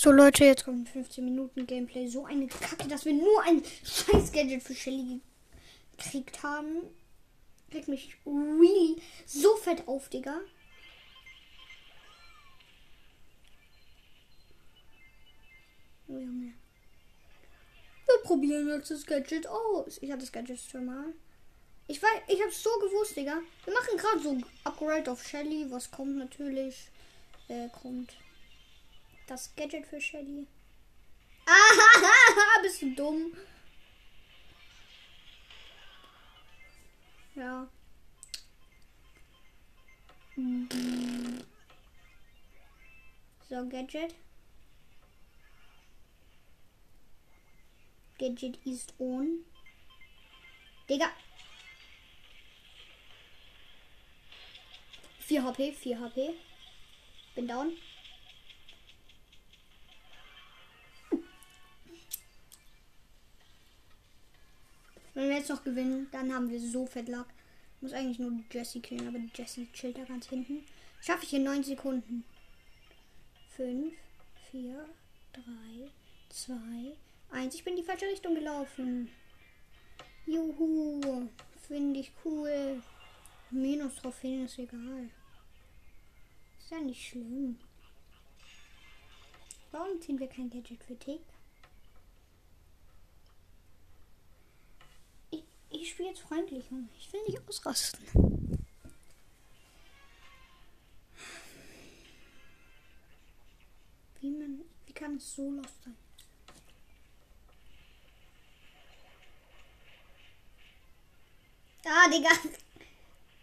So Leute, jetzt kommt 15 Minuten Gameplay. So eine Kacke, dass wir nur ein scheiß Gadget für Shelly gekriegt haben. Regt mich really so fett auf, Digga. Junge. Wir probieren jetzt das Gadget aus. Ich hatte das Gadget schon mal. Ich weiß, ich hab's so gewusst, Digga. Wir machen gerade so ein Upgrade auf Shelly. Was kommt natürlich? Äh, kommt das Gadget für Shelly. Ah, bist du dumm? Ja. So, Gadget. Gadget ist on. Digga. 4 HP, 4 HP. Bin down. Wenn wir jetzt noch gewinnen, dann haben wir so fett Luck. Muss eigentlich nur die Jessie killen, aber die Jessie chillt da ganz hinten. Schaffe ich in 9 Sekunden. 5, 4, 3, 2, 1. Ich bin in die falsche Richtung gelaufen. Juhu. Finde ich cool. Minus Trophäen ist egal. Ist ja nicht schlimm. Warum ziehen wir kein Gadget für Tick? Ich spiele jetzt freundlich, Junge. Ich will nicht ausrasten. Wie, man, wie kann es so los sein? Ah, Digga.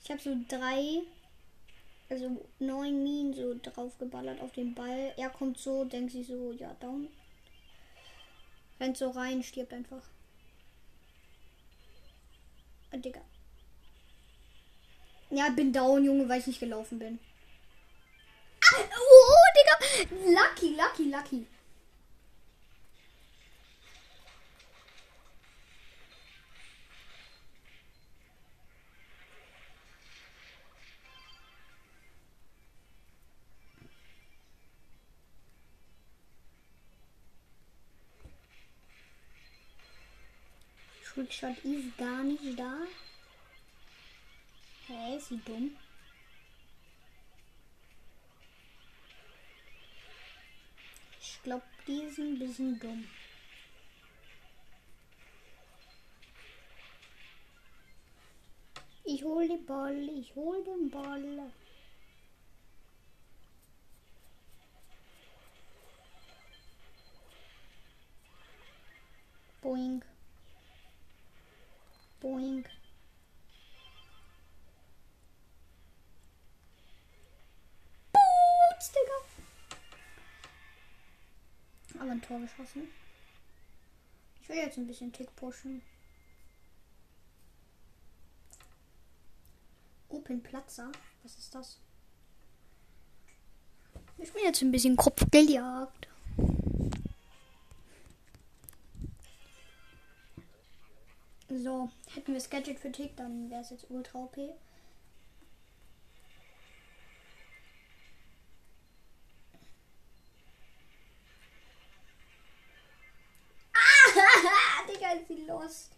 Ich habe so drei, also neun Minen so drauf geballert auf den Ball. Er kommt so, denkt sich so, ja, down. Rennt so rein, stirbt einfach. Ah, Digga. Ja, bin down, Junge, weil ich nicht gelaufen bin. Ah, oh, Digga. Lucky, lucky, lucky. Trickshot ist gar nicht da. Hä, hey, ist sie dumm? Ich glaube, die ist ein bisschen dumm. Ich hol den Ball, ich hol den Ball. Boing. Boing. Boots, Digga. Aber ein Tor geschossen. Ich will jetzt ein bisschen Tick pushen. Open Platzer. Was ist das? Ich bin jetzt ein bisschen Kopfgeljagd. So, hätten wir das Gadget für Tick, dann wäre es jetzt ultra OP. Ah, Digga, ist sie lost.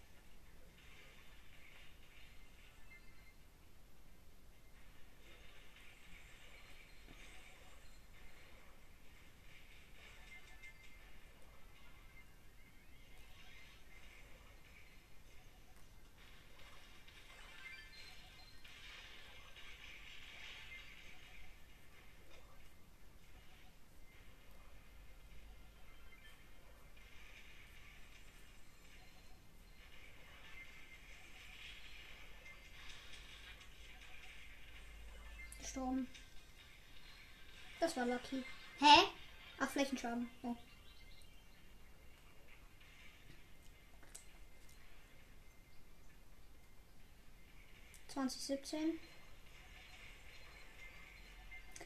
Gestorben. Das war lucky. Hä? Ach, Flächenschaden. Siebzehn.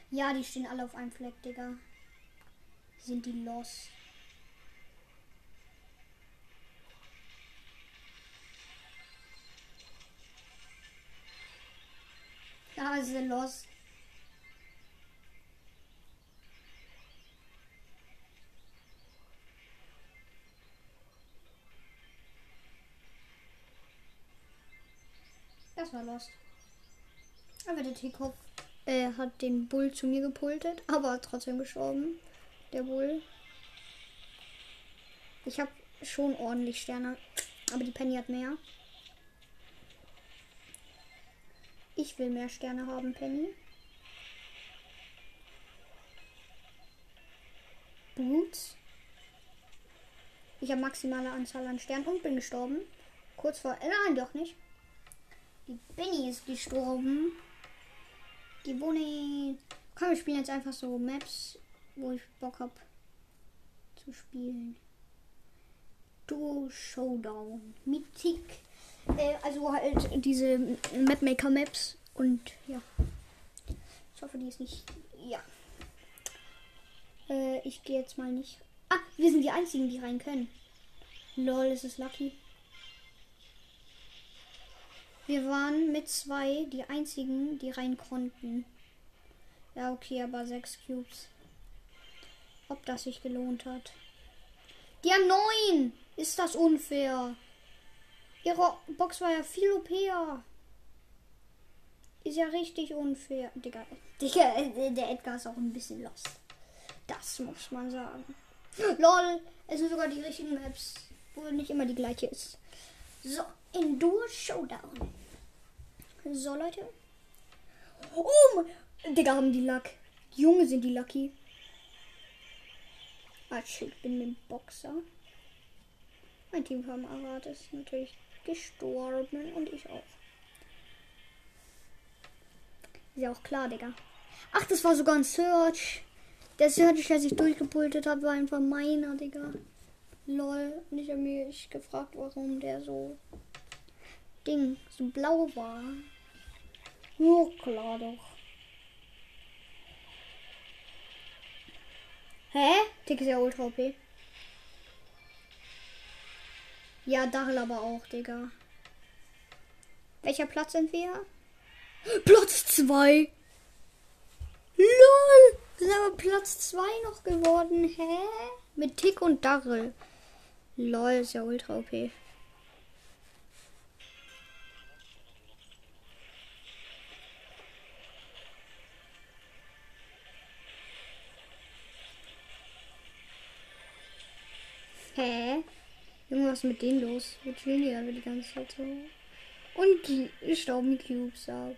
Ja, die stehen alle auf einem Fleck, Digga. Sind die los? Da sind los. Das war lost. Aber der Teekopf äh, hat den Bull zu mir gepultet, aber trotzdem gestorben. Der Bull. Ich habe schon ordentlich Sterne, aber die Penny hat mehr. Ich will mehr Sterne haben, Penny. Boots. Ich habe maximale Anzahl an Sternen und bin gestorben. Kurz vor. Äh, nein, doch nicht. Die Benny ist gestorben. Die Bonnie. Komm, wir spielen jetzt einfach so Maps, wo ich Bock habe zu spielen. Duo Showdown. Mythic. Äh, also halt diese Mapmaker Maps. Und ja. Ich hoffe, die ist nicht. Ja. Äh, ich gehe jetzt mal nicht. Ah, wir sind die einzigen, die rein können. Lol, ist es lucky. Wir waren mit zwei die einzigen, die rein konnten. Ja, okay, aber sechs Cubes. Ob das sich gelohnt hat. Die haben neun! Ist das unfair? Ihre Box war ja viel OPer. Ist ja richtig unfair. Digga, Digga, der Edgar ist auch ein bisschen lost. Das muss man sagen. Lol, es sind sogar die richtigen Maps, wo nicht immer die gleiche ist. So, Endure Showdown. So, Leute. Oh, Digga, haben die Luck. Die Junge sind die Lucky. Ah, shit, bin mit Boxer. Mein Teamkamerad ist natürlich gestorben und ich auch. Ist ja auch klar, Digga. Ach, das war sogar ein Search. Der Search, der sich durchgepultet hat, war einfach meiner, Digga. Lol. Und ich habe mich gefragt, warum der so Ding, so blau war. Oh, klar doch. Hä? Tick ist ja ultra OP. Ja, Dachel aber auch, Digga. Welcher Platz sind wir? Platz 2. LOL. Wir sind aber Platz 2 noch geworden. Hä? Mit Tick und Darrell. LOL, ist ja ultra OP. Hä? Junge, was ist mit denen los? Wir chillen aber die ganze Zeit so. Und die stauben Cubes ab.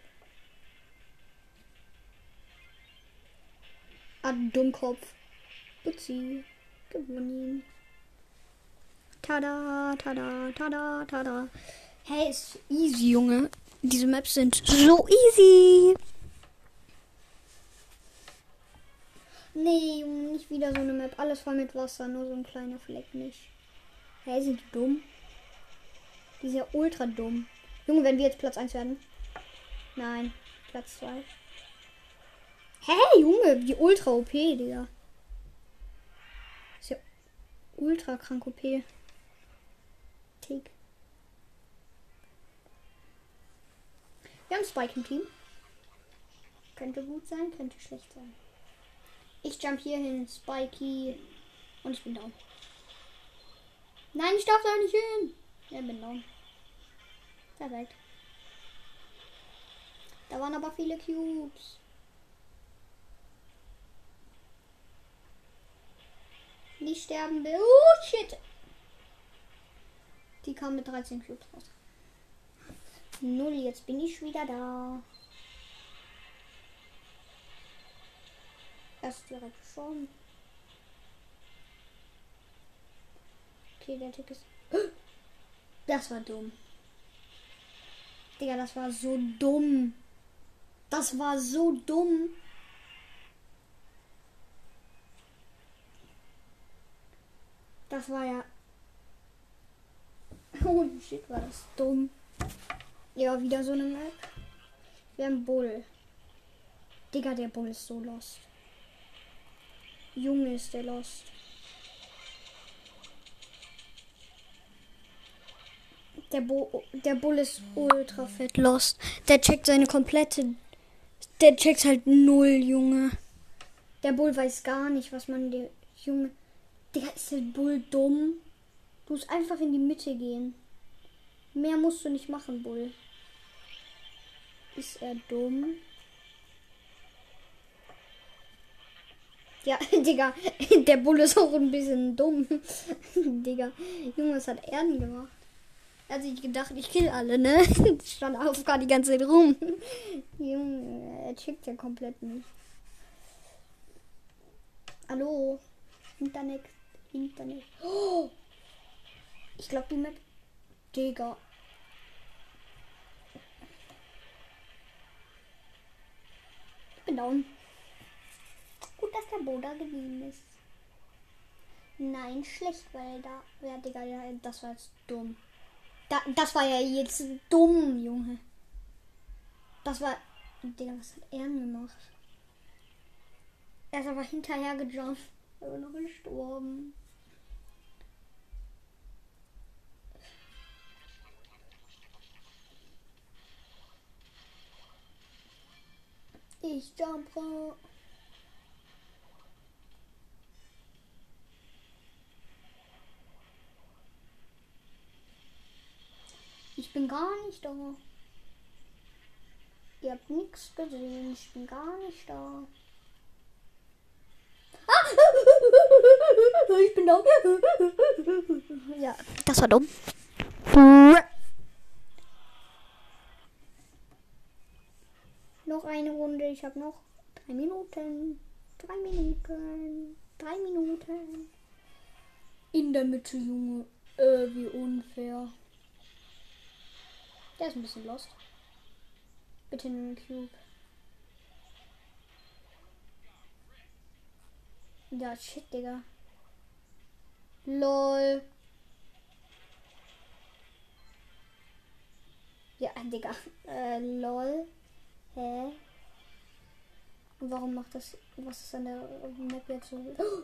Ah, Dummkopf. Butzi. Gewonnen. Tada, tada, tada, tada. Hey, ist easy, Junge. Diese Maps sind so easy. Nee, Junge, nicht wieder so eine Map. Alles voll mit Wasser, nur so ein kleiner Fleck nicht. Hey, sind die dumm? Die sind ja ultra dumm. Junge, wenn wir jetzt Platz 1 werden. Nein, Platz 2. Hä, Junge, wie ultra OP, Digga. Ist ja ultra krank OP. Tick. Wir haben Spike im Team. Könnte gut sein, könnte schlecht sein. Ich jump hier hin, Spikey. Und ich bin down. Nein, ich darf da nicht hin. Ja, bin down. Perfekt. Da waren aber viele Cubes. Nicht sterben will. Oh, shit. Die kam mit 13 Cubes raus. Null, jetzt bin ich wieder da. Erst direkt schon. Okay, der Tick ist. Das war dumm. Digga, das war so dumm. Das war so dumm. Das war ja. Oh shit, war das dumm. Ja, wieder so eine Map. Wir haben Bull. Digga, der Bull ist so lost. Junge ist der lost. Der, Bo der Bull ist ultra fett lost. Der checkt seine komplette. Der checkt halt null, Junge. Der Bull weiß gar nicht, was man der Junge. Digga, ist der Bull dumm? Du musst einfach in die Mitte gehen. Mehr musst du nicht machen, Bull. Ist er dumm? Ja, Digga, der Bulle ist auch ein bisschen dumm. Digga, Junge, was hat er denn gemacht? Er hat sich gedacht, ich kill alle, ne? Stand auf gar die ganze Zeit rum. Junge, er checkt ja komplett nicht. Hallo? Internet. Internet. Oh! Ich glaube, die Map. Digga. Bin down. Gut, dass der Boda geblieben ist. Nein, schlecht, weil da. Ja, Digga, ja, das war jetzt dumm. Da, das war ja jetzt dumm, Junge. Das war. Digga, was hat er gemacht? Er ist aber hinterher gejumpt. Aber noch gestorben. Ich jumpe. Ich bin gar nicht da. Ihr habt nichts gesehen. Ich bin gar nicht da. Ah! Ich bin da. Ja, das war dumm. Noch eine Runde. Ich habe noch drei Minuten. Drei Minuten. Drei Minuten. In der Mitte, Junge. Äh, wie unfair. Der ist ein bisschen lost. Bitte einen Cube. Ja, shit, Digga. LOL. Ja, Digga. Äh, lol. Hä? Und warum macht das. Was ist an der Map jetzt so? Oh!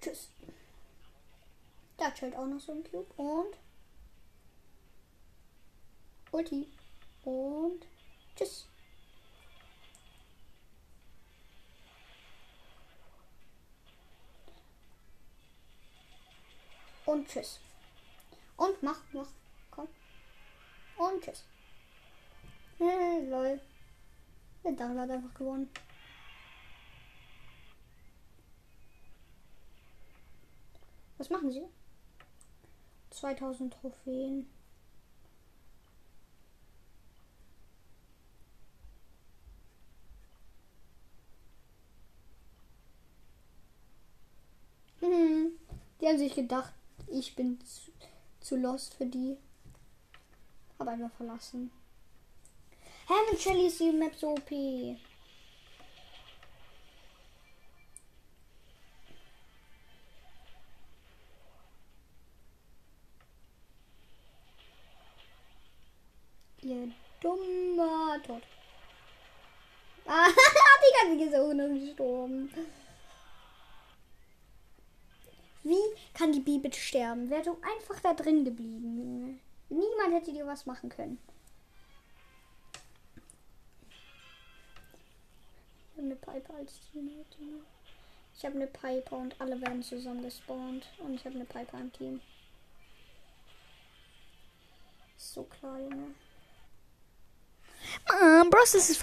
Tschüss. Da chillt auch noch so ein Cube. Und. Ulti. Und. Tschüss. Und tschüss. Und mach, mach. Und tschüss. Äh, lol. Der Dangel hat einfach gewonnen. Was machen sie? 2000 Trophäen. Hm. Die haben sich gedacht, ich bin zu, zu lost für die. Hab einfach verlassen. Heaven Shelly ist die Map so OP. Ihr dummer Tod. Ah, die ganze Gesundung gestorben. Wie kann die Bibel sterben? Wäre doch einfach da drin geblieben, Junge. Niemand hätte dir was machen können. Ich habe eine Piper als Teammate. Ich habe eine Piper und alle werden zusammen gespawnt. Und ich habe eine Piper im Team. So klar, Junge. Ah, Bros, das ist